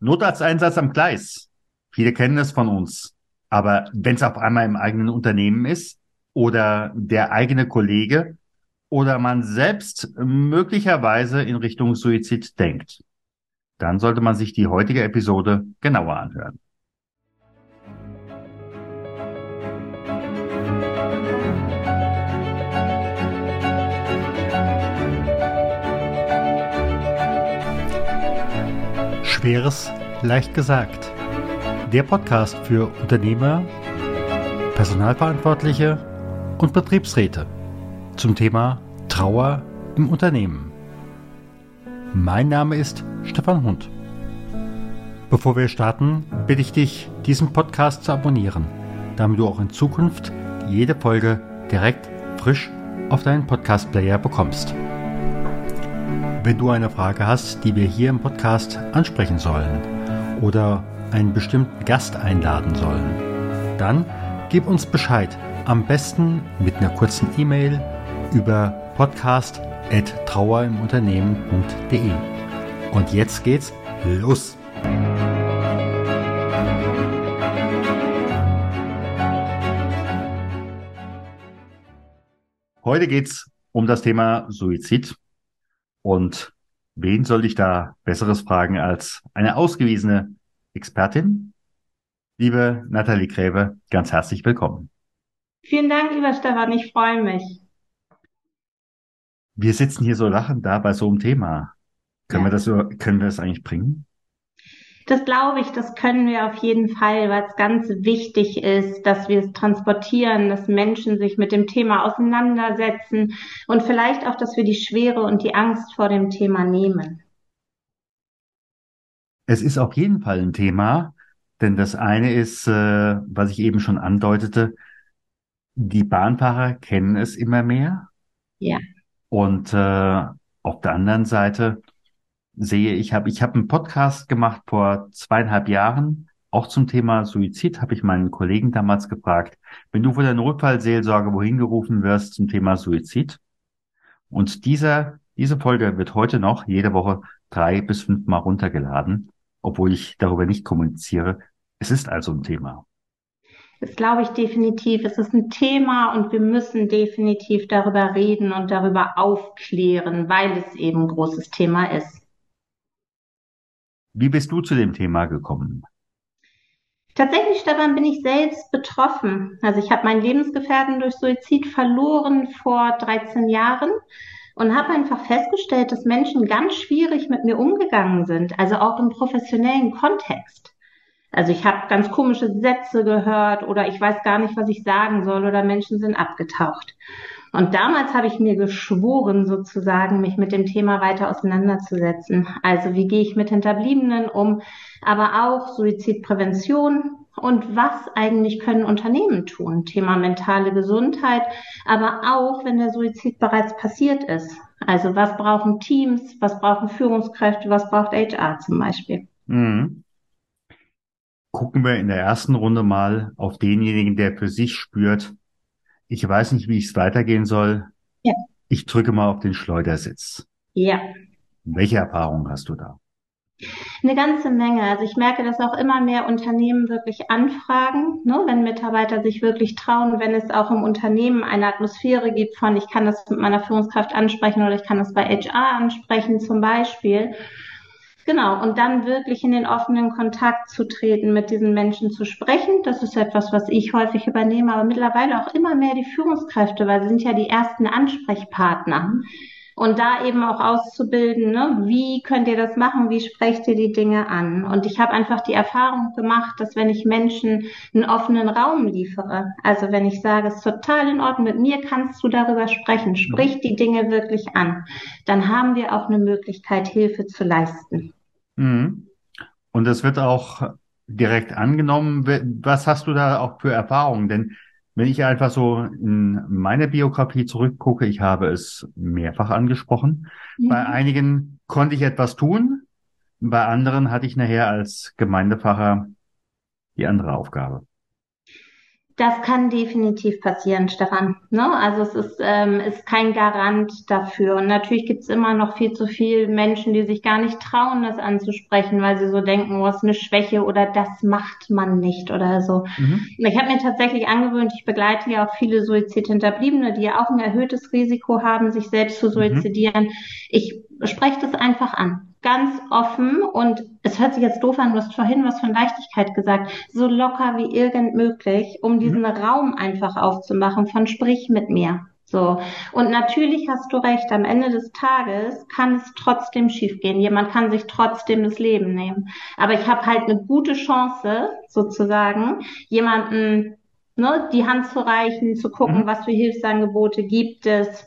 Notarzteinsatz am Gleis. Viele kennen es von uns. Aber wenn es auf einmal im eigenen Unternehmen ist oder der eigene Kollege oder man selbst möglicherweise in Richtung Suizid denkt, dann sollte man sich die heutige Episode genauer anhören. Schweres leicht gesagt. Der Podcast für Unternehmer, Personalverantwortliche und Betriebsräte zum Thema Trauer im Unternehmen. Mein Name ist Stefan Hund. Bevor wir starten, bitte ich dich, diesen Podcast zu abonnieren, damit du auch in Zukunft jede Folge direkt frisch auf deinen Podcast-Player bekommst. Wenn du eine Frage hast, die wir hier im Podcast ansprechen sollen oder einen bestimmten Gast einladen sollen, dann gib uns Bescheid. Am besten mit einer kurzen E-Mail über podcast.trauerimunternehmen.de. Und jetzt geht's los! Heute geht's um das Thema Suizid und wen soll ich da Besseres fragen als eine ausgewiesene Expertin? Liebe Nathalie Gräbe, ganz herzlich willkommen. Vielen Dank, lieber Stefan, ich freue mich. Wir sitzen hier so lachend da bei so einem Thema. Können ja. wir das so, können wir das eigentlich bringen? Das glaube ich, das können wir auf jeden Fall, weil es ganz wichtig ist, dass wir es transportieren, dass Menschen sich mit dem Thema auseinandersetzen und vielleicht auch, dass wir die Schwere und die Angst vor dem Thema nehmen. Es ist auf jeden Fall ein Thema, denn das eine ist, äh, was ich eben schon andeutete, die Bahnfahrer kennen es immer mehr. Ja. Und äh, auf der anderen Seite sehe, ich habe ich hab einen Podcast gemacht vor zweieinhalb Jahren, auch zum Thema Suizid, habe ich meinen Kollegen damals gefragt, wenn du von der Notfallseelsorge wohin gerufen wirst zum Thema Suizid. Und dieser, diese Folge wird heute noch jede Woche drei bis fünf Mal runtergeladen, obwohl ich darüber nicht kommuniziere. Es ist also ein Thema. Das glaube ich definitiv. Es ist ein Thema und wir müssen definitiv darüber reden und darüber aufklären, weil es eben ein großes Thema ist. Wie bist du zu dem Thema gekommen? Tatsächlich, Stefan, bin ich selbst betroffen. Also ich habe meinen Lebensgefährten durch Suizid verloren vor 13 Jahren und habe einfach festgestellt, dass Menschen ganz schwierig mit mir umgegangen sind, also auch im professionellen Kontext. Also ich habe ganz komische Sätze gehört oder ich weiß gar nicht, was ich sagen soll oder Menschen sind abgetaucht. Und damals habe ich mir geschworen, sozusagen, mich mit dem Thema weiter auseinanderzusetzen. Also wie gehe ich mit Hinterbliebenen um, aber auch Suizidprävention und was eigentlich können Unternehmen tun? Thema mentale Gesundheit, aber auch, wenn der Suizid bereits passiert ist. Also was brauchen Teams, was brauchen Führungskräfte, was braucht HR zum Beispiel? Mhm. Gucken wir in der ersten Runde mal auf denjenigen, der für sich spürt, ich weiß nicht, wie es weitergehen soll. Ja. Ich drücke mal auf den Schleudersitz. Ja. Welche Erfahrungen hast du da? Eine ganze Menge. Also ich merke, dass auch immer mehr Unternehmen wirklich anfragen, ne, wenn Mitarbeiter sich wirklich trauen, wenn es auch im Unternehmen eine Atmosphäre gibt von, ich kann das mit meiner Führungskraft ansprechen oder ich kann das bei HR ansprechen zum Beispiel. Genau, und dann wirklich in den offenen Kontakt zu treten, mit diesen Menschen zu sprechen. Das ist etwas, was ich häufig übernehme, aber mittlerweile auch immer mehr die Führungskräfte, weil sie sind ja die ersten Ansprechpartner. Und da eben auch auszubilden, ne, wie könnt ihr das machen, wie sprecht ihr die Dinge an? Und ich habe einfach die Erfahrung gemacht, dass wenn ich Menschen einen offenen Raum liefere, also wenn ich sage, es ist total in Ordnung, mit mir kannst du darüber sprechen, sprich die Dinge wirklich an, dann haben wir auch eine Möglichkeit, Hilfe zu leisten. Mhm. Und das wird auch direkt angenommen. Was hast du da auch für Erfahrungen? Denn wenn ich einfach so in meine Biografie zurückgucke, ich habe es mehrfach angesprochen. Mhm. Bei einigen konnte ich etwas tun, bei anderen hatte ich nachher als Gemeindefacher die andere Aufgabe. Das kann definitiv passieren, Stefan. Ne? Also es ist, ähm, ist kein Garant dafür. Und natürlich gibt es immer noch viel zu viele Menschen, die sich gar nicht trauen, das anzusprechen, weil sie so denken, oh, ist eine Schwäche oder das macht man nicht oder so. Mhm. Ich habe mir tatsächlich angewöhnt, ich begleite ja auch viele Suizidhinterbliebene, die ja auch ein erhöhtes Risiko haben, sich selbst zu mhm. suizidieren. Mhm. Ich spreche das einfach an ganz offen und es hört sich jetzt doof an, du hast vorhin was von Leichtigkeit gesagt, so locker wie irgend möglich, um mhm. diesen mhm. Raum einfach aufzumachen von sprich mit mir. So. Und natürlich hast du recht, am Ende des Tages kann es trotzdem schiefgehen. Jemand kann sich trotzdem das Leben nehmen. Aber ich habe halt eine gute Chance, sozusagen, jemanden ne, die Hand zu reichen, zu gucken, mhm. was für Hilfsangebote gibt es,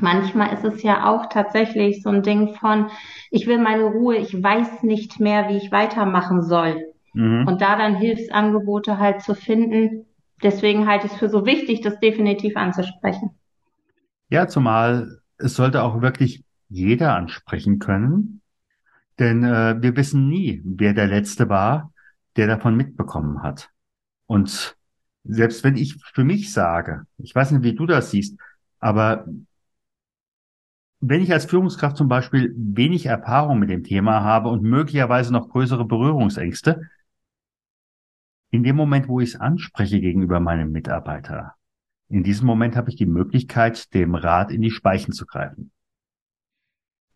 Manchmal ist es ja auch tatsächlich so ein Ding von, ich will meine Ruhe, ich weiß nicht mehr, wie ich weitermachen soll. Mhm. Und da dann Hilfsangebote halt zu finden. Deswegen halte ich es für so wichtig, das definitiv anzusprechen. Ja, zumal es sollte auch wirklich jeder ansprechen können. Denn äh, wir wissen nie, wer der Letzte war, der davon mitbekommen hat. Und selbst wenn ich für mich sage, ich weiß nicht, wie du das siehst, aber wenn ich als Führungskraft zum Beispiel wenig Erfahrung mit dem Thema habe und möglicherweise noch größere Berührungsängste, in dem Moment, wo ich es anspreche gegenüber meinem Mitarbeiter, in diesem Moment habe ich die Möglichkeit, dem Rat in die Speichen zu greifen.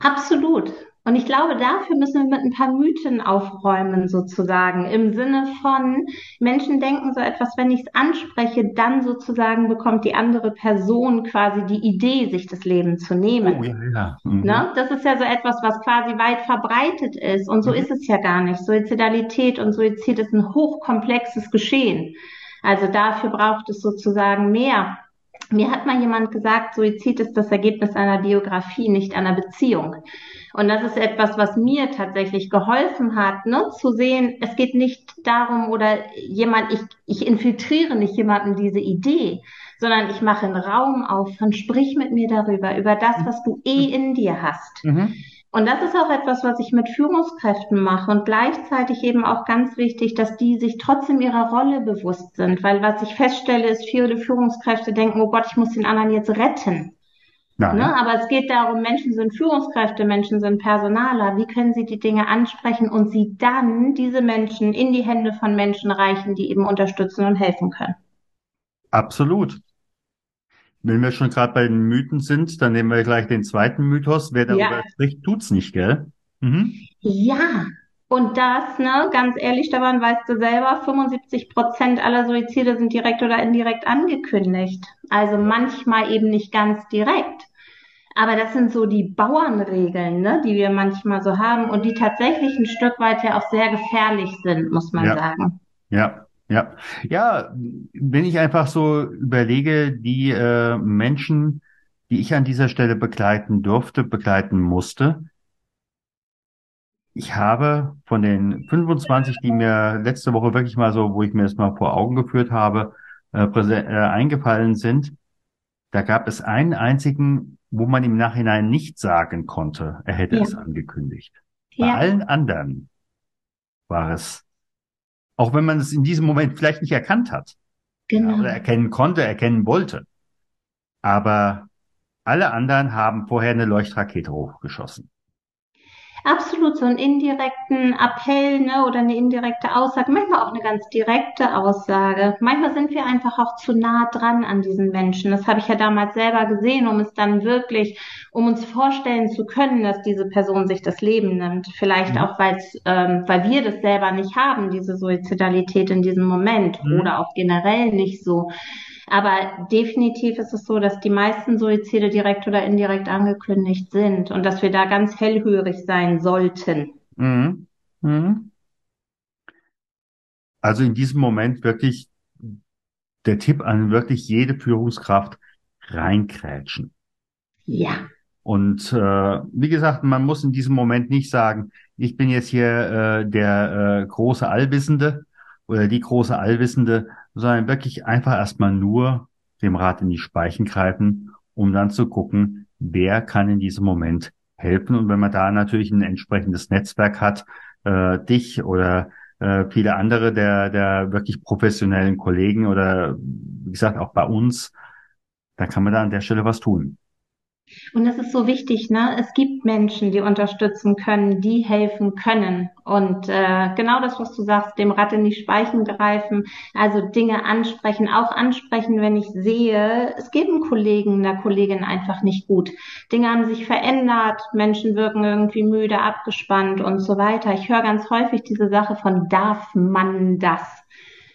Absolut. Und ich glaube, dafür müssen wir mit ein paar Mythen aufräumen, sozusagen, im Sinne von, Menschen denken so etwas, wenn ich es anspreche, dann sozusagen bekommt die andere Person quasi die Idee, sich das Leben zu nehmen. Oh, ja, ja. Mhm. Ne? Das ist ja so etwas, was quasi weit verbreitet ist. Und so mhm. ist es ja gar nicht. Suizidalität und Suizid ist ein hochkomplexes Geschehen. Also dafür braucht es sozusagen mehr mir hat mal jemand gesagt, Suizid ist das Ergebnis einer Biografie, nicht einer Beziehung. Und das ist etwas, was mir tatsächlich geholfen hat, ne, zu sehen, es geht nicht darum oder jemand, ich, ich infiltriere nicht jemanden diese Idee, sondern ich mache einen Raum auf und sprich mit mir darüber, über das, was du eh in dir hast. Mhm. Und das ist auch etwas, was ich mit Führungskräften mache und gleichzeitig eben auch ganz wichtig, dass die sich trotzdem ihrer Rolle bewusst sind, weil was ich feststelle, ist, viele Führungskräfte denken, oh Gott, ich muss den anderen jetzt retten. Ne? Aber es geht darum, Menschen sind Führungskräfte, Menschen sind Personaler. Wie können sie die Dinge ansprechen und sie dann diese Menschen in die Hände von Menschen reichen, die eben unterstützen und helfen können? Absolut. Wenn wir schon gerade bei den Mythen sind, dann nehmen wir gleich den zweiten Mythos. Wer darüber ja. spricht, tut's nicht, gell? Mhm. Ja, und das, ne, ganz ehrlich, Stefan, weißt du selber, 75 Prozent aller Suizide sind direkt oder indirekt angekündigt. Also manchmal eben nicht ganz direkt. Aber das sind so die Bauernregeln, ne, die wir manchmal so haben und die tatsächlich ein Stück weit ja auch sehr gefährlich sind, muss man ja. sagen. Ja, ja. Ja, wenn ich einfach so überlege, die äh, Menschen, die ich an dieser Stelle begleiten durfte, begleiten musste, ich habe von den 25, die mir letzte Woche wirklich mal so, wo ich mir das mal vor Augen geführt habe, äh, äh, eingefallen sind, da gab es einen einzigen, wo man im Nachhinein nicht sagen konnte, er hätte ja. es angekündigt. Bei allen anderen war es, auch wenn man es in diesem Moment vielleicht nicht erkannt hat, genau. ja, oder erkennen konnte, erkennen wollte. Aber alle anderen haben vorher eine Leuchtrakete hochgeschossen absolut so einen indirekten Appell ne, oder eine indirekte Aussage, manchmal auch eine ganz direkte Aussage. Manchmal sind wir einfach auch zu nah dran an diesen Menschen. Das habe ich ja damals selber gesehen, um es dann wirklich, um uns vorstellen zu können, dass diese Person sich das Leben nimmt. Vielleicht mhm. auch, ähm, weil wir das selber nicht haben, diese Suizidalität in diesem Moment mhm. oder auch generell nicht so. Aber definitiv ist es so, dass die meisten Suizide direkt oder indirekt angekündigt sind und dass wir da ganz hellhörig sein sollten. Mhm. Mhm. Also in diesem Moment wirklich der Tipp an wirklich jede Führungskraft reinkrätschen. Ja. Und äh, wie gesagt, man muss in diesem Moment nicht sagen, ich bin jetzt hier äh, der äh, große Allwissende oder die große Allwissende, sondern wirklich einfach erstmal nur dem Rat in die Speichen greifen, um dann zu gucken, wer kann in diesem Moment helfen. Und wenn man da natürlich ein entsprechendes Netzwerk hat, äh, dich oder äh, viele andere der, der wirklich professionellen Kollegen oder wie gesagt auch bei uns, da kann man da an der Stelle was tun. Und das ist so wichtig, ne? Es gibt Menschen, die unterstützen können, die helfen können. Und äh, genau das, was du sagst, dem Rad in die Speichen greifen, also Dinge ansprechen, auch ansprechen, wenn ich sehe, es geht einem Kollegen, einer Kollegin einfach nicht gut. Dinge haben sich verändert, Menschen wirken irgendwie müde, abgespannt und so weiter. Ich höre ganz häufig diese Sache von darf man das?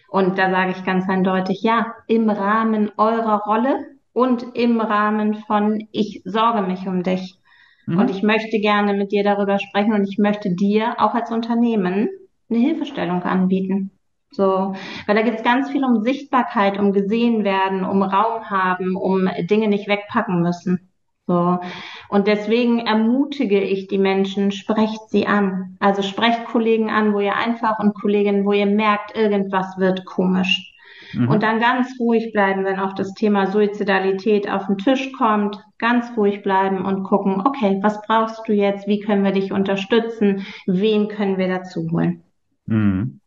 Und da sage ich ganz eindeutig, ja, im Rahmen eurer Rolle und im Rahmen von ich sorge mich um dich. Mhm. Und ich möchte gerne mit dir darüber sprechen und ich möchte dir auch als Unternehmen eine Hilfestellung anbieten. So, weil da geht es ganz viel um Sichtbarkeit, um gesehen werden, um Raum haben, um Dinge nicht wegpacken müssen. So. Und deswegen ermutige ich die Menschen, sprecht sie an. Also sprecht Kollegen an, wo ihr einfach und Kolleginnen, wo ihr merkt, irgendwas wird komisch. Mhm. Und dann ganz ruhig bleiben, wenn auch das Thema Suizidalität auf den Tisch kommt, ganz ruhig bleiben und gucken, okay, was brauchst du jetzt? Wie können wir dich unterstützen? Wen können wir dazu holen? Mhm.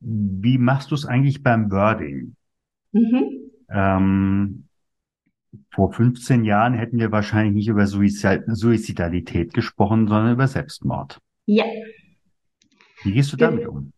Wie machst du es eigentlich beim Wording? Mhm. Ähm, vor 15 Jahren hätten wir wahrscheinlich nicht über Suizidalität gesprochen, sondern über Selbstmord. Ja. Wie gehst du damit um?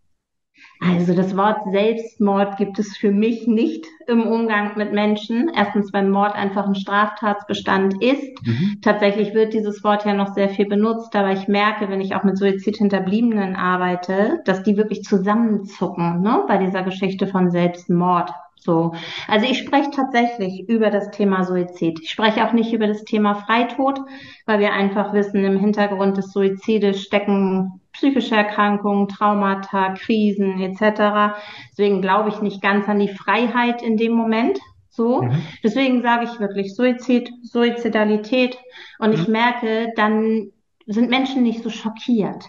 Also das Wort Selbstmord gibt es für mich nicht im Umgang mit Menschen. Erstens, weil Mord einfach ein Straftatsbestand ist. Mhm. Tatsächlich wird dieses Wort ja noch sehr viel benutzt, aber ich merke, wenn ich auch mit Suizidhinterbliebenen arbeite, dass die wirklich zusammenzucken ne, bei dieser Geschichte von Selbstmord. So. Also ich spreche tatsächlich über das Thema Suizid. Ich spreche auch nicht über das Thema Freitod, weil wir einfach wissen, im Hintergrund des Suizides stecken psychische Erkrankungen, Traumata, Krisen etc. Deswegen glaube ich nicht ganz an die Freiheit in dem Moment. So. Mhm. Deswegen sage ich wirklich Suizid, Suizidalität. Und mhm. ich merke, dann sind Menschen nicht so schockiert.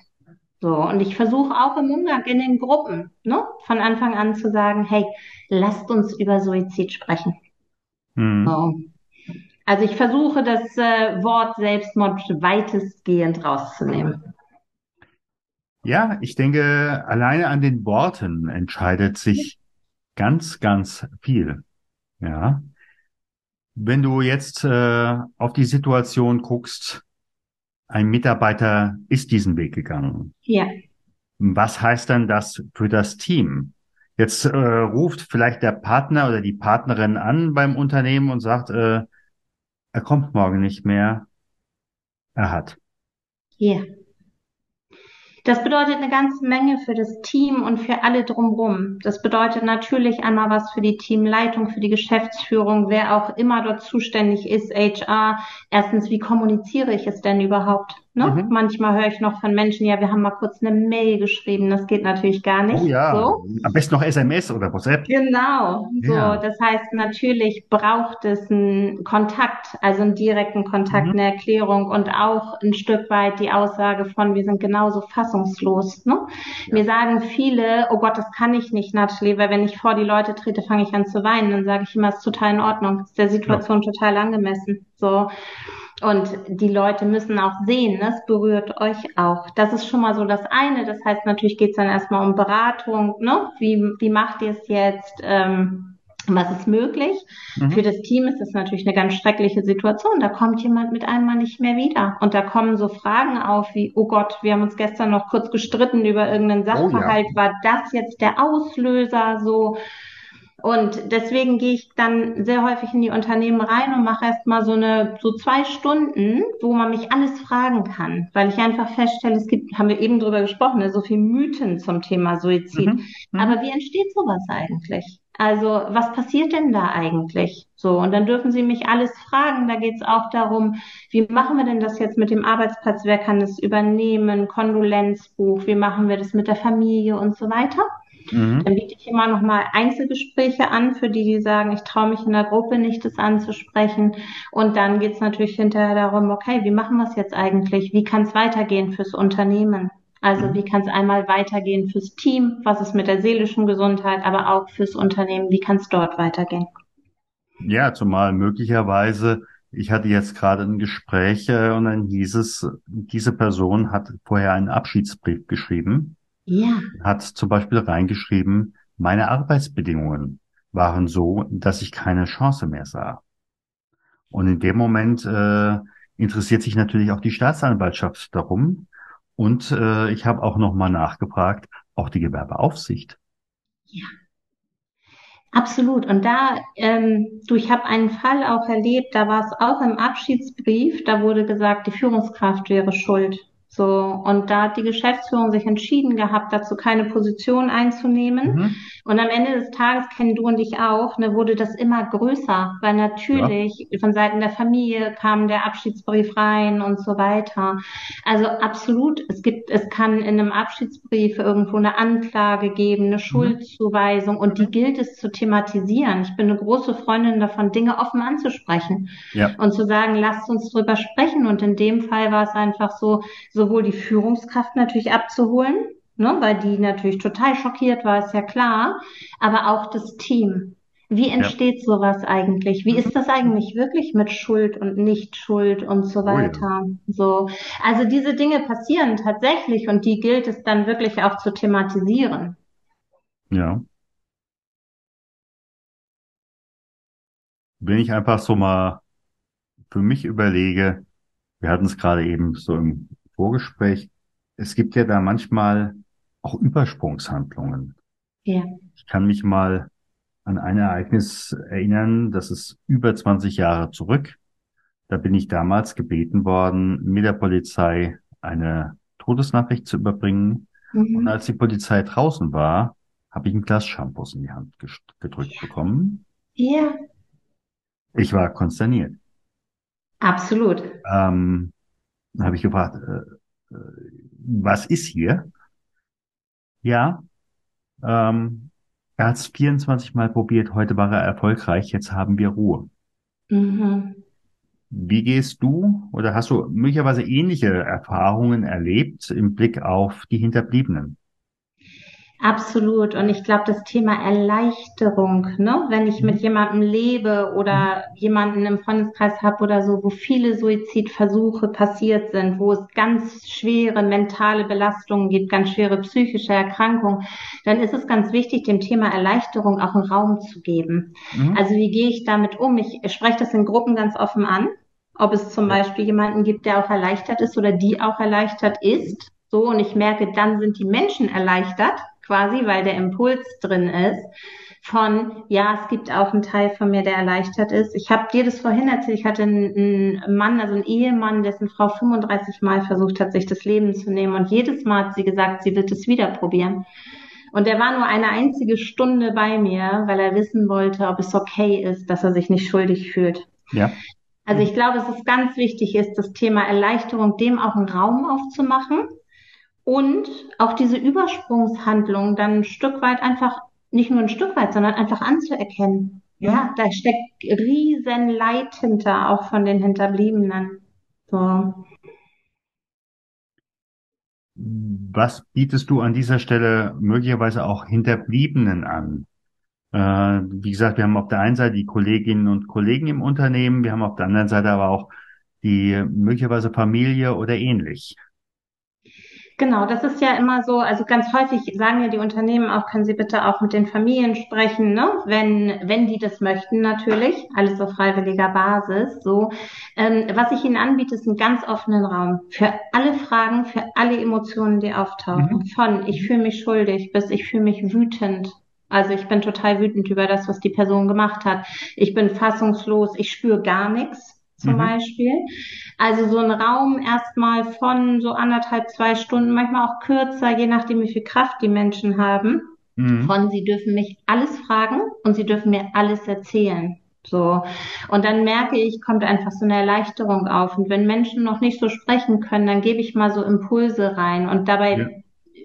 So, und ich versuche auch im Umgang in den Gruppen, ne, von Anfang an zu sagen, hey, lasst uns über Suizid sprechen. Mhm. So. Also ich versuche das äh, Wort Selbstmord weitestgehend rauszunehmen. Ja, ich denke, alleine an den Worten entscheidet sich ganz, ganz viel. Ja. Wenn du jetzt äh, auf die Situation guckst, ein Mitarbeiter ist diesen Weg gegangen. Ja. Was heißt dann das für das Team? Jetzt äh, ruft vielleicht der Partner oder die Partnerin an beim Unternehmen und sagt, äh, er kommt morgen nicht mehr. Er hat. Ja. Das bedeutet eine ganze Menge für das Team und für alle drumherum. Das bedeutet natürlich einmal was für die Teamleitung, für die Geschäftsführung, wer auch immer dort zuständig ist, HR. Erstens, wie kommuniziere ich es denn überhaupt? Ne? Mhm. Manchmal höre ich noch von Menschen, ja, wir haben mal kurz eine Mail geschrieben. Das geht natürlich gar nicht. Oh ja, so. am besten noch SMS oder WhatsApp. Genau. So, ja. das heißt, natürlich braucht es einen Kontakt, also einen direkten Kontakt, mhm. eine Erklärung und auch ein Stück weit die Aussage von, wir sind genauso fassungslos. Ne? Ja. Mir sagen viele, oh Gott, das kann ich nicht, Natalie, weil wenn ich vor die Leute trete, fange ich an zu weinen. Dann sage ich immer, es ist total in Ordnung, ist der Situation ja. total angemessen. So. Und die Leute müssen auch sehen, es berührt euch auch. Das ist schon mal so das eine. Das heißt, natürlich geht es dann erstmal um Beratung. Ne? Wie, wie macht ihr es jetzt? Ähm, was ist möglich? Mhm. Für das Team ist das natürlich eine ganz schreckliche Situation. Da kommt jemand mit einmal nicht mehr wieder. Und da kommen so Fragen auf wie, oh Gott, wir haben uns gestern noch kurz gestritten über irgendeinen Sachverhalt. Oh ja. War das jetzt der Auslöser? So, und deswegen gehe ich dann sehr häufig in die Unternehmen rein und mache erst mal so eine, so zwei Stunden, wo man mich alles fragen kann, weil ich einfach feststelle, es gibt, haben wir eben drüber gesprochen, ne, so viel Mythen zum Thema Suizid. Mhm. Mhm. Aber wie entsteht sowas eigentlich? Also, was passiert denn da eigentlich? So, und dann dürfen Sie mich alles fragen. Da geht es auch darum, wie machen wir denn das jetzt mit dem Arbeitsplatz? Wer kann das übernehmen? Kondolenzbuch, wie machen wir das mit der Familie und so weiter? Mhm. Dann biete ich immer noch mal Einzelgespräche an, für die, die sagen, ich traue mich in der Gruppe nicht, das anzusprechen. Und dann geht es natürlich hinterher darum, okay, wie machen wir es jetzt eigentlich? Wie kann es weitergehen fürs Unternehmen? Also mhm. wie kann es einmal weitergehen fürs Team? Was ist mit der seelischen Gesundheit, aber auch fürs Unternehmen? Wie kann es dort weitergehen? Ja, zumal möglicherweise, ich hatte jetzt gerade ein Gespräch äh, und dann hieß es, diese Person hat vorher einen Abschiedsbrief geschrieben Ja. Hat zum Beispiel reingeschrieben, meine Arbeitsbedingungen waren so, dass ich keine Chance mehr sah. Und in dem Moment äh, interessiert sich natürlich auch die Staatsanwaltschaft darum. Und äh, ich habe auch nochmal nachgefragt, auch die Gewerbeaufsicht. Ja. Absolut. Und da, ähm, du, ich habe einen Fall auch erlebt, da war es auch im Abschiedsbrief, da wurde gesagt, die Führungskraft wäre schuld. So, und da hat die Geschäftsführung sich entschieden gehabt, dazu keine Position einzunehmen. Mhm. Und am Ende des Tages kennen du und ich auch, ne, wurde das immer größer, weil natürlich ja. von Seiten der Familie kam der Abschiedsbrief rein und so weiter. Also absolut, es gibt, es kann in einem Abschiedsbrief irgendwo eine Anklage geben, eine mhm. Schuldzuweisung und die gilt es zu thematisieren. Ich bin eine große Freundin davon, Dinge offen anzusprechen ja. und zu sagen, lasst uns drüber sprechen. Und in dem Fall war es einfach so, so sowohl die Führungskraft natürlich abzuholen, ne, weil die natürlich total schockiert war, ist ja klar, aber auch das Team. Wie entsteht ja. sowas eigentlich? Wie ist das eigentlich wirklich mit Schuld und Nicht-Schuld und so weiter? Oh ja. So. Also diese Dinge passieren tatsächlich und die gilt es dann wirklich auch zu thematisieren. Ja. Wenn ich einfach so mal für mich überlege, wir hatten es gerade eben so im Vorgespräch, es gibt ja da manchmal auch Übersprungshandlungen. Ja. Ich kann mich mal an ein Ereignis erinnern, das ist über 20 Jahre zurück. Da bin ich damals gebeten worden, mit der Polizei eine Todesnachricht zu überbringen. Mhm. Und als die Polizei draußen war, habe ich ein Glas Shampoos in die Hand gedrückt ja. bekommen. Ja. Ich war konsterniert. Absolut. Ähm, dann habe ich gefragt, äh, äh, was ist hier? Ja, ähm, er hat es 24 Mal probiert, heute war er erfolgreich, jetzt haben wir Ruhe. Mhm. Wie gehst du oder hast du möglicherweise ähnliche Erfahrungen erlebt im Blick auf die Hinterbliebenen? Absolut. Und ich glaube, das Thema Erleichterung, ne? wenn ich mit mhm. jemandem lebe oder mhm. jemanden im Freundeskreis habe oder so, wo viele Suizidversuche passiert sind, wo es ganz schwere mentale Belastungen gibt, ganz schwere psychische Erkrankungen, dann ist es ganz wichtig, dem Thema Erleichterung auch einen Raum zu geben. Mhm. Also wie gehe ich damit um? Ich spreche das in Gruppen ganz offen an. Ob es zum Beispiel jemanden gibt, der auch erleichtert ist oder die auch erleichtert ist. So, und ich merke, dann sind die Menschen erleichtert quasi, weil der Impuls drin ist von, ja, es gibt auch einen Teil von mir, der erleichtert ist. Ich habe dir das vorhin erzählt, ich hatte einen, einen Mann, also einen Ehemann, dessen Frau 35 Mal versucht hat, sich das Leben zu nehmen und jedes Mal hat sie gesagt, sie wird es wieder probieren. Und er war nur eine einzige Stunde bei mir, weil er wissen wollte, ob es okay ist, dass er sich nicht schuldig fühlt. Ja. Also ich glaube, es ist ganz wichtig, ist das Thema Erleichterung, dem auch einen Raum aufzumachen und auch diese Übersprungshandlung dann ein Stück weit einfach, nicht nur ein Stück weit, sondern einfach anzuerkennen. Ja, ja da steckt riesen Leid hinter, auch von den Hinterbliebenen. So. Was bietest du an dieser Stelle möglicherweise auch Hinterbliebenen an? Äh, wie gesagt, wir haben auf der einen Seite die Kolleginnen und Kollegen im Unternehmen, wir haben auf der anderen Seite aber auch die möglicherweise Familie oder ähnlich. Genau, das ist ja immer so, also ganz häufig sagen ja die Unternehmen auch, können Sie bitte auch mit den Familien sprechen, ne? wenn, wenn die das möchten natürlich, alles auf freiwilliger Basis. So, ähm, Was ich Ihnen anbiete, ist einen ganz offenen Raum für alle Fragen, für alle Emotionen, die auftauchen. Mhm. Von ich fühle mich schuldig bis ich fühle mich wütend. Also ich bin total wütend über das, was die Person gemacht hat. Ich bin fassungslos, ich spüre gar nichts zum mhm. Beispiel. Also so ein Raum erstmal von so anderthalb, zwei Stunden, manchmal auch kürzer, je nachdem, wie viel Kraft die Menschen haben. Mhm. Von sie dürfen mich alles fragen und sie dürfen mir alles erzählen. So. Und dann merke ich, kommt einfach so eine Erleichterung auf. Und wenn Menschen noch nicht so sprechen können, dann gebe ich mal so Impulse rein. Und dabei ja.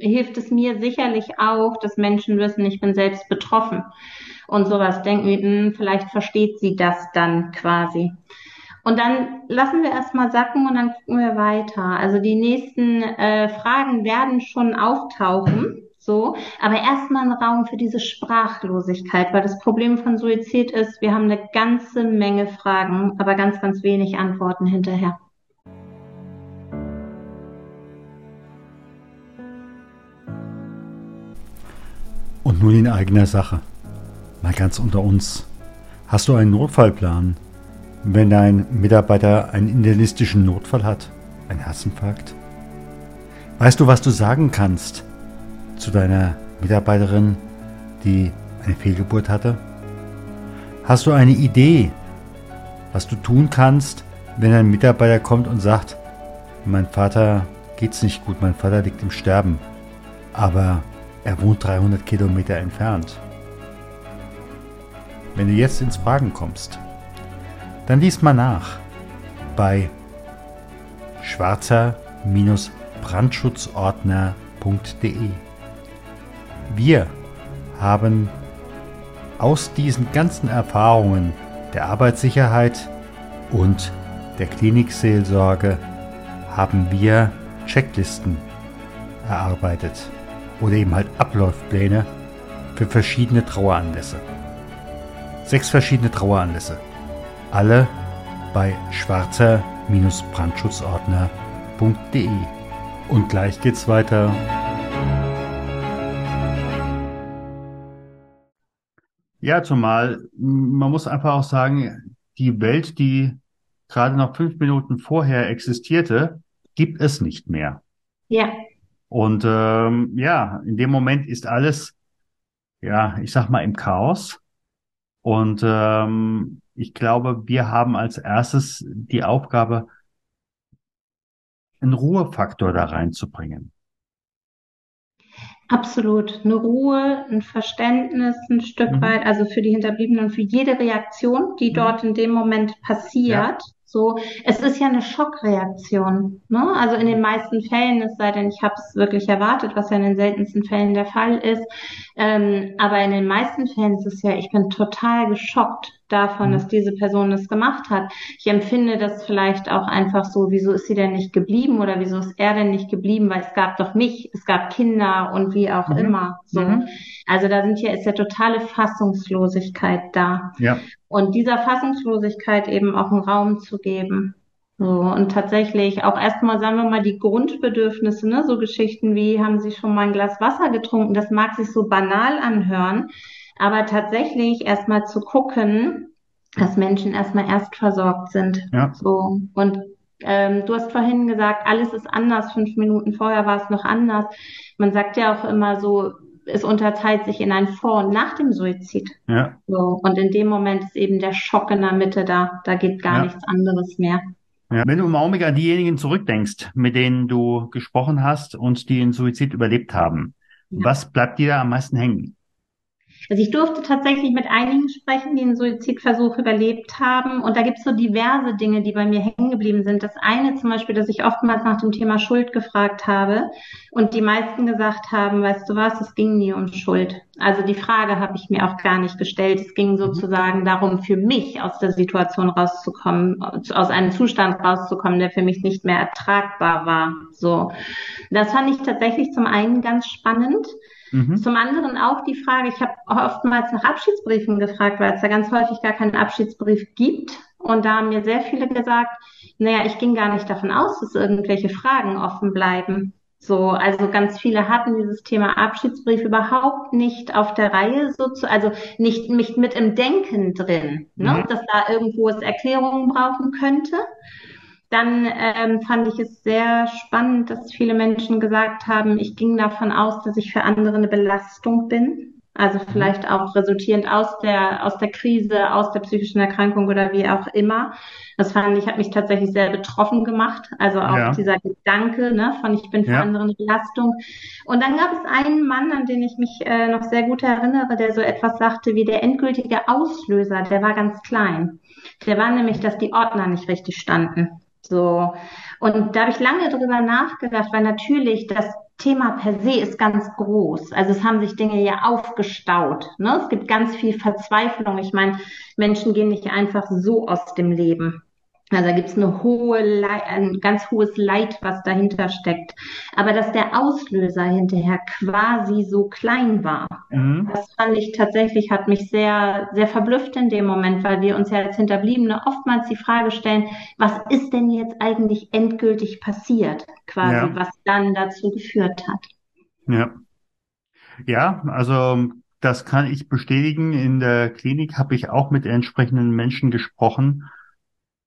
hilft es mir sicherlich auch, dass Menschen wissen, ich bin selbst betroffen. Und sowas denken, hm, vielleicht versteht sie das dann quasi. Und dann lassen wir erstmal sacken und dann gucken wir weiter. Also die nächsten äh, Fragen werden schon auftauchen. So, aber erstmal ein Raum für diese Sprachlosigkeit, weil das Problem von Suizid ist, wir haben eine ganze Menge Fragen, aber ganz, ganz wenig Antworten hinterher. Und nun in eigener Sache. Mal ganz unter uns. Hast du einen Notfallplan, wenn dein Mitarbeiter einen internistischen Notfall hat? Ein Herzinfarkt? Weißt du, was du sagen kannst zu deiner Mitarbeiterin, die eine Fehlgeburt hatte? Hast du eine Idee, was du tun kannst, wenn ein Mitarbeiter kommt und sagt, mein Vater geht's nicht gut, mein Vater liegt im Sterben, aber er wohnt 300 Kilometer entfernt. Wenn du jetzt ins Fragen kommst, dann lies mal nach bei schwarzer-brandschutzordner.de. Wir haben aus diesen ganzen Erfahrungen der Arbeitssicherheit und der Klinikseelsorge haben wir Checklisten erarbeitet oder eben halt Ablaufpläne für verschiedene Traueranlässe. Sechs verschiedene Traueranlässe. Alle bei schwarzer-brandschutzordner.de. Und gleich geht's weiter. Ja, zumal man muss einfach auch sagen, die Welt, die gerade noch fünf Minuten vorher existierte, gibt es nicht mehr. Ja. Und ähm, ja, in dem Moment ist alles, ja, ich sag mal, im Chaos. Und ähm, ich glaube, wir haben als erstes die Aufgabe, einen Ruhefaktor da reinzubringen. Absolut. Eine Ruhe, ein Verständnis ein Stück mhm. weit, also für die Hinterbliebenen, für jede Reaktion, die mhm. dort in dem Moment passiert. Ja. So, es ist ja eine Schockreaktion. Ne? Also in den meisten Fällen, es sei denn, ich habe es wirklich erwartet, was ja in den seltensten Fällen der Fall ist. Ähm, aber in den meisten Fällen ist es ja, ich bin total geschockt davon, mhm. dass diese Person das gemacht hat. Ich empfinde das vielleicht auch einfach so, wieso ist sie denn nicht geblieben oder wieso ist er denn nicht geblieben, weil es gab doch mich, es gab Kinder und wie auch mhm. immer. So. Mhm. Also da sind ja, ist ja totale Fassungslosigkeit da. Ja. Und dieser Fassungslosigkeit eben auch einen Raum zu geben. So, und tatsächlich auch erstmal, sagen wir mal, die Grundbedürfnisse, ne, so Geschichten wie, haben Sie schon mal ein Glas Wasser getrunken? Das mag sich so banal anhören, aber tatsächlich erstmal zu gucken, dass Menschen erstmal erst versorgt sind. Ja. So. Und ähm, du hast vorhin gesagt, alles ist anders. Fünf Minuten vorher war es noch anders. Man sagt ja auch immer so, es unterteilt sich in ein Vor- und nach dem Suizid. Ja. So. Und in dem Moment ist eben der Schock in der Mitte da. Da geht gar ja. nichts anderes mehr. Ja. Wenn du im Augenblick an diejenigen zurückdenkst, mit denen du gesprochen hast und die einen Suizid überlebt haben, ja. was bleibt dir da am meisten hängen? Also ich durfte tatsächlich mit einigen sprechen, die einen Suizidversuch überlebt haben. Und da gibt es so diverse Dinge, die bei mir hängen geblieben sind. Das eine zum Beispiel, dass ich oftmals nach dem Thema Schuld gefragt habe und die meisten gesagt haben, weißt du was, es ging nie um Schuld. Also die Frage habe ich mir auch gar nicht gestellt. Es ging sozusagen darum, für mich aus der Situation rauszukommen, aus einem Zustand rauszukommen, der für mich nicht mehr ertragbar war. So. Das fand ich tatsächlich zum einen ganz spannend. Mhm. Zum anderen auch die Frage, ich habe oftmals nach Abschiedsbriefen gefragt, weil es da ganz häufig gar keinen Abschiedsbrief gibt. Und da haben mir sehr viele gesagt, naja, ich ging gar nicht davon aus, dass irgendwelche Fragen offen bleiben. So, also ganz viele hatten dieses Thema Abschiedsbrief überhaupt nicht auf der Reihe, so zu, also nicht, nicht mit im Denken drin, ne, mhm. dass da irgendwo es Erklärungen brauchen könnte. Dann ähm, fand ich es sehr spannend, dass viele Menschen gesagt haben, ich ging davon aus, dass ich für andere eine Belastung bin. Also mhm. vielleicht auch resultierend aus der, aus der Krise, aus der psychischen Erkrankung oder wie auch immer. Das fand ich, hat mich tatsächlich sehr betroffen gemacht. Also auch ja. dieser Gedanke, ne, von ich bin für ja. andere eine Belastung. Und dann gab es einen Mann, an den ich mich äh, noch sehr gut erinnere, der so etwas sagte wie der endgültige Auslöser, der war ganz klein. Der war nämlich, dass die Ordner nicht richtig standen. So. Und da habe ich lange drüber nachgedacht, weil natürlich das Thema per se ist ganz groß. Also es haben sich Dinge ja aufgestaut. Ne? Es gibt ganz viel Verzweiflung. Ich meine, Menschen gehen nicht einfach so aus dem Leben. Also da gibt es eine hohe, ein ganz hohes Leid, was dahinter steckt. Aber dass der Auslöser hinterher quasi so klein war, mhm. das fand ich tatsächlich, hat mich sehr, sehr verblüfft in dem Moment, weil wir uns ja als Hinterbliebene oftmals die Frage stellen, was ist denn jetzt eigentlich endgültig passiert, quasi, ja. was dann dazu geführt hat. Ja. Ja, also das kann ich bestätigen. In der Klinik habe ich auch mit entsprechenden Menschen gesprochen,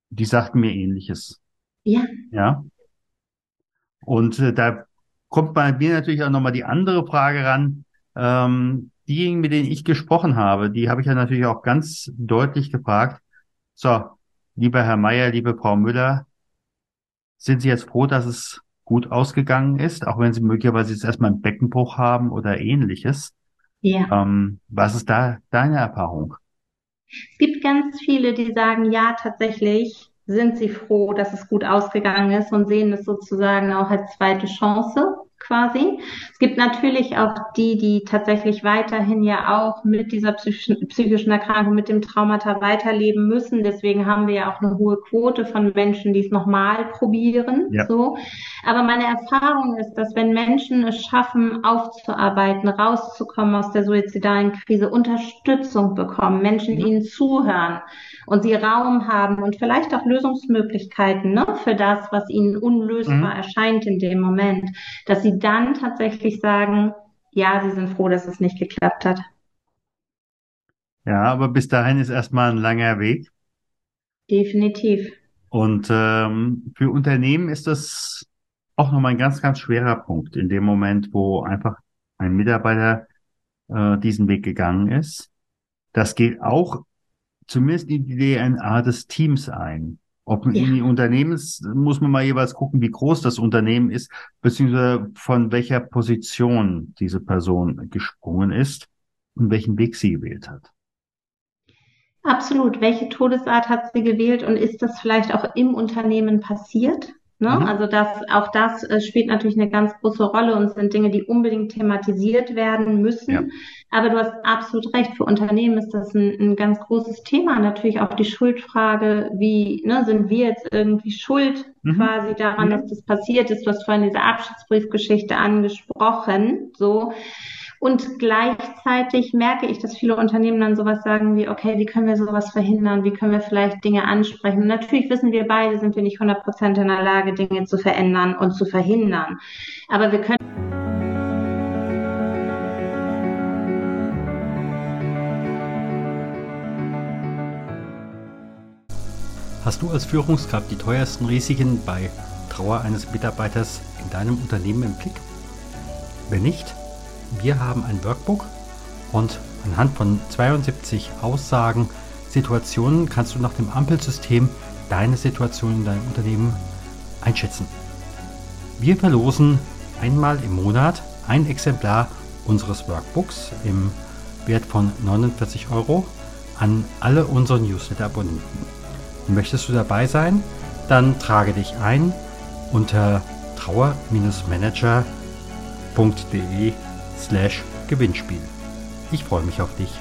die sagten mir Ähnliches. Ja. Ja. Und äh, da kommt bei mir natürlich auch nochmal die andere Frage ran. Ähm, diejenigen, mit denen ich gesprochen habe, die habe ich ja natürlich auch ganz deutlich gefragt. So, lieber Herr Meier, liebe Frau Müller, sind Sie jetzt froh, dass es gut ausgegangen ist, auch wenn Sie möglicherweise jetzt erstmal einen Beckenbruch haben oder ähnliches? Ja. Ähm, was ist da deine Erfahrung? Es gibt ganz viele, die sagen, ja, tatsächlich sind sie froh, dass es gut ausgegangen ist und sehen es sozusagen auch als zweite Chance quasi. Es gibt natürlich auch die, die tatsächlich weiterhin ja auch mit dieser psychischen, psychischen Erkrankung, mit dem Traumata weiterleben müssen. Deswegen haben wir ja auch eine hohe Quote von Menschen, die es nochmal probieren. Ja. So. Aber meine Erfahrung ist, dass wenn Menschen es schaffen, aufzuarbeiten, rauszukommen aus der suizidalen Krise, Unterstützung bekommen, Menschen mhm. ihnen zuhören und sie Raum haben und vielleicht auch Lösungsmöglichkeiten ne, für das, was ihnen unlösbar mhm. erscheint in dem Moment, dass sie dann tatsächlich sagen, ja, sie sind froh, dass es nicht geklappt hat. Ja, aber bis dahin ist erstmal ein langer Weg. Definitiv. Und ähm, für Unternehmen ist das auch nochmal ein ganz, ganz schwerer Punkt in dem Moment, wo einfach ein Mitarbeiter äh, diesen Weg gegangen ist. Das geht auch zumindest in die DNA des Teams ein. Ob ja. in die Unternehmens muss man mal jeweils gucken, wie groß das Unternehmen ist, beziehungsweise von welcher Position diese Person gesprungen ist und welchen Weg sie gewählt hat. Absolut. Welche Todesart hat sie gewählt und ist das vielleicht auch im Unternehmen passiert? Ne? Mhm. Also das, auch das äh, spielt natürlich eine ganz große Rolle und sind Dinge, die unbedingt thematisiert werden müssen. Ja. Aber du hast absolut recht. Für Unternehmen ist das ein, ein ganz großes Thema. Natürlich auch die Schuldfrage, wie ne, sind wir jetzt irgendwie schuld mhm. quasi daran, mhm. dass das passiert ist? Du hast vorhin diese Abschiedsbriefgeschichte angesprochen. So und gleichzeitig merke ich, dass viele Unternehmen dann sowas sagen wie, okay, wie können wir sowas verhindern? Wie können wir vielleicht Dinge ansprechen? Und natürlich wissen wir beide, sind wir nicht 100 Prozent in der Lage, Dinge zu verändern und zu verhindern. Aber wir können Hast du als Führungskraft die teuersten Risiken bei Trauer eines Mitarbeiters in deinem Unternehmen im Blick? Wenn nicht, wir haben ein Workbook und anhand von 72 Aussagen, Situationen kannst du nach dem Ampelsystem deine Situation in deinem Unternehmen einschätzen. Wir verlosen einmal im Monat ein Exemplar unseres Workbooks im Wert von 49 Euro an alle unsere Newsletter-Abonnenten. Möchtest du dabei sein? Dann trage dich ein unter trauer-manager.de slash Gewinnspiel. Ich freue mich auf dich.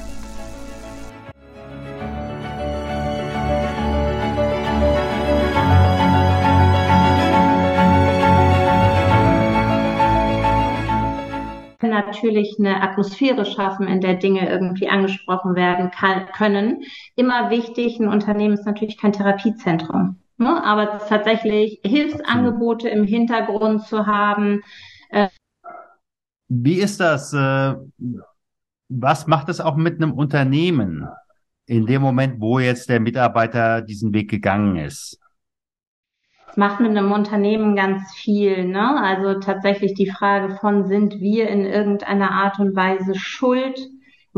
natürlich eine Atmosphäre schaffen, in der Dinge irgendwie angesprochen werden kann, können. Immer wichtig, ein Unternehmen ist natürlich kein Therapiezentrum, ne? aber tatsächlich Hilfsangebote im Hintergrund zu haben, äh, wie ist das? Äh, was macht es auch mit einem Unternehmen in dem Moment, wo jetzt der Mitarbeiter diesen Weg gegangen ist? Es macht mit einem Unternehmen ganz viel, ne? Also tatsächlich die Frage von, sind wir in irgendeiner Art und Weise schuld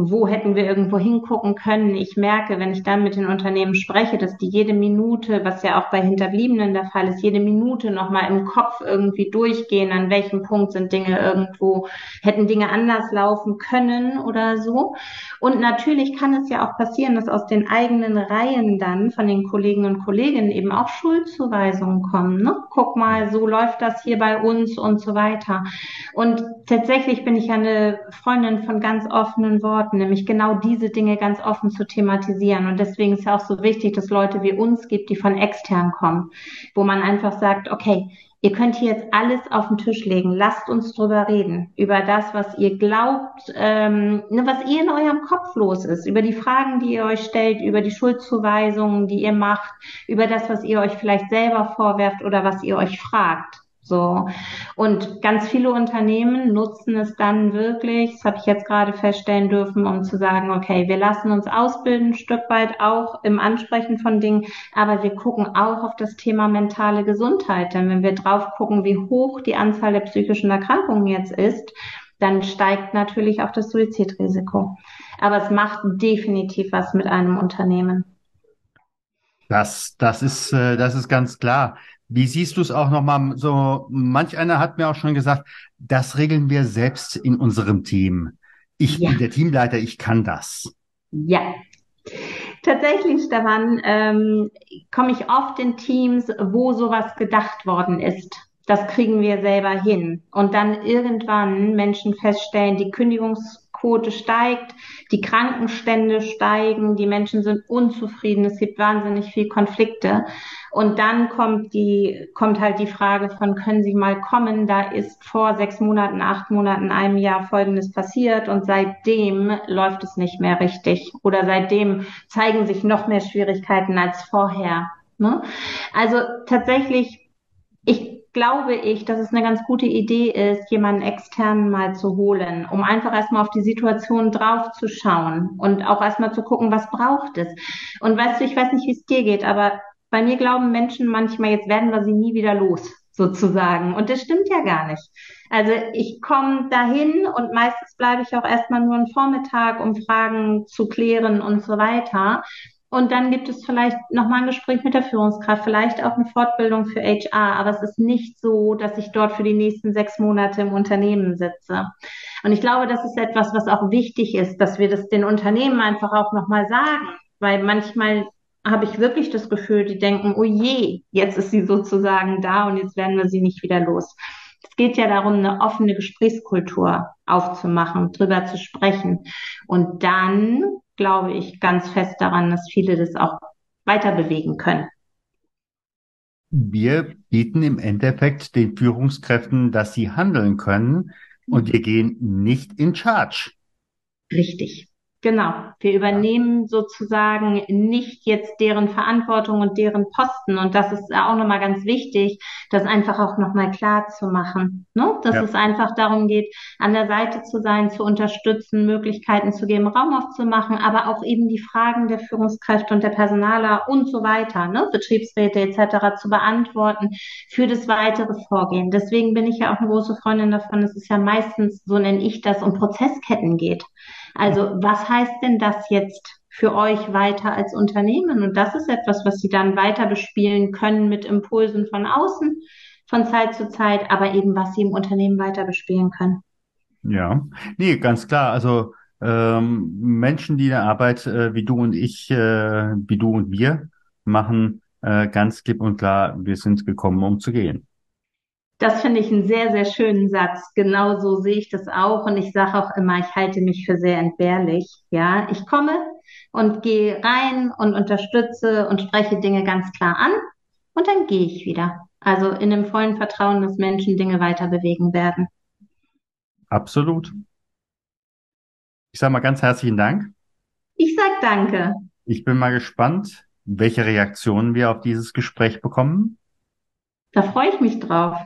wo hätten wir irgendwo hingucken können. Ich merke, wenn ich dann mit den Unternehmen spreche, dass die jede Minute, was ja auch bei Hinterbliebenen der Fall ist, jede Minute nochmal im Kopf irgendwie durchgehen, an welchem Punkt sind Dinge irgendwo, hätten Dinge anders laufen können oder so. Und natürlich kann es ja auch passieren, dass aus den eigenen Reihen dann von den Kollegen und Kolleginnen eben auch Schuldzuweisungen kommen. Ne? Guck mal, so läuft das hier bei uns und so weiter. Und tatsächlich bin ich eine Freundin von ganz offenen Worten Worten, nämlich genau diese Dinge ganz offen zu thematisieren. Und deswegen ist ja auch so wichtig, dass Leute wie uns gibt, die von extern kommen, wo man einfach sagt, okay, ihr könnt hier jetzt alles auf den Tisch legen, lasst uns drüber reden, über das, was ihr glaubt, ähm, ne, was ihr in eurem Kopf los ist, über die Fragen, die ihr euch stellt, über die Schuldzuweisungen, die ihr macht, über das, was ihr euch vielleicht selber vorwerft oder was ihr euch fragt. So. Und ganz viele Unternehmen nutzen es dann wirklich, das habe ich jetzt gerade feststellen dürfen, um zu sagen, okay, wir lassen uns ausbilden, ein Stück weit auch im Ansprechen von Dingen, aber wir gucken auch auf das Thema mentale Gesundheit. Denn wenn wir drauf gucken, wie hoch die Anzahl der psychischen Erkrankungen jetzt ist, dann steigt natürlich auch das Suizidrisiko. Aber es macht definitiv was mit einem Unternehmen. Das, das ist, äh, das ist ganz klar. Wie siehst du es auch nochmal so? Manch einer hat mir auch schon gesagt, das regeln wir selbst in unserem Team. Ich ja. bin der Teamleiter, ich kann das. Ja. Tatsächlich, Stefan, ähm, komme ich oft in Teams, wo sowas gedacht worden ist. Das kriegen wir selber hin. Und dann irgendwann Menschen feststellen, die Kündigungsquote steigt, die Krankenstände steigen, die Menschen sind unzufrieden, es gibt wahnsinnig viel Konflikte. Und dann kommt die, kommt halt die Frage von, können Sie mal kommen? Da ist vor sechs Monaten, acht Monaten, einem Jahr Folgendes passiert und seitdem läuft es nicht mehr richtig oder seitdem zeigen sich noch mehr Schwierigkeiten als vorher. Ne? Also tatsächlich, ich glaube ich, dass es eine ganz gute Idee ist, jemanden externen mal zu holen, um einfach erstmal auf die Situation draufzuschauen und auch erstmal zu gucken, was braucht es. Und weißt du, ich weiß nicht, wie es dir geht, aber bei mir glauben Menschen manchmal, jetzt werden wir sie nie wieder los, sozusagen. Und das stimmt ja gar nicht. Also ich komme dahin und meistens bleibe ich auch erstmal nur einen Vormittag, um Fragen zu klären und so weiter. Und dann gibt es vielleicht nochmal ein Gespräch mit der Führungskraft, vielleicht auch eine Fortbildung für HR. Aber es ist nicht so, dass ich dort für die nächsten sechs Monate im Unternehmen sitze. Und ich glaube, das ist etwas, was auch wichtig ist, dass wir das den Unternehmen einfach auch nochmal sagen. Weil manchmal habe ich wirklich das Gefühl, die denken, oh je, jetzt ist sie sozusagen da und jetzt werden wir sie nicht wieder los. Es geht ja darum, eine offene Gesprächskultur aufzumachen, drüber zu sprechen. Und dann glaube ich ganz fest daran, dass viele das auch weiter bewegen können. Wir bieten im Endeffekt den Führungskräften, dass sie handeln können und wir gehen nicht in Charge. Richtig. Genau, wir übernehmen sozusagen nicht jetzt deren Verantwortung und deren Posten. Und das ist auch nochmal ganz wichtig, das einfach auch nochmal klar zu machen. Ne? Dass ja. es einfach darum geht, an der Seite zu sein, zu unterstützen, Möglichkeiten zu geben, Raum aufzumachen, aber auch eben die Fragen der Führungskräfte und der Personaler und so weiter, ne? Betriebsräte etc. zu beantworten für das weitere Vorgehen. Deswegen bin ich ja auch eine große Freundin davon, dass es ja meistens, so nenne ich das, um Prozessketten geht. Also was heißt denn das jetzt für euch weiter als Unternehmen? Und das ist etwas, was Sie dann weiter bespielen können mit Impulsen von außen, von Zeit zu Zeit, aber eben was Sie im Unternehmen weiter bespielen können. Ja, nee, ganz klar. Also ähm, Menschen, die eine Arbeit äh, wie du und ich, äh, wie du und wir machen, äh, ganz klipp und klar, wir sind gekommen, um zu gehen. Das finde ich einen sehr, sehr schönen Satz. Genau so sehe ich das auch. Und ich sage auch immer, ich halte mich für sehr entbehrlich. Ja, ich komme und gehe rein und unterstütze und spreche Dinge ganz klar an. Und dann gehe ich wieder. Also in dem vollen Vertrauen, dass Menschen Dinge weiter bewegen werden. Absolut. Ich sage mal ganz herzlichen Dank. Ich sage danke. Ich bin mal gespannt, welche Reaktionen wir auf dieses Gespräch bekommen. Da freue ich mich drauf.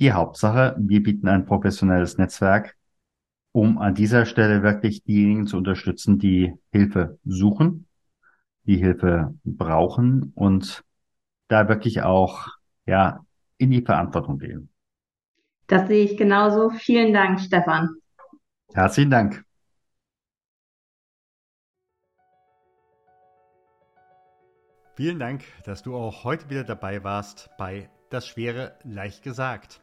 Die Hauptsache, wir bieten ein professionelles Netzwerk, um an dieser Stelle wirklich diejenigen zu unterstützen, die Hilfe suchen, die Hilfe brauchen und da wirklich auch, ja, in die Verantwortung gehen. Das sehe ich genauso. Vielen Dank, Stefan. Herzlichen Dank. Vielen Dank, dass du auch heute wieder dabei warst bei Das Schwere leicht gesagt.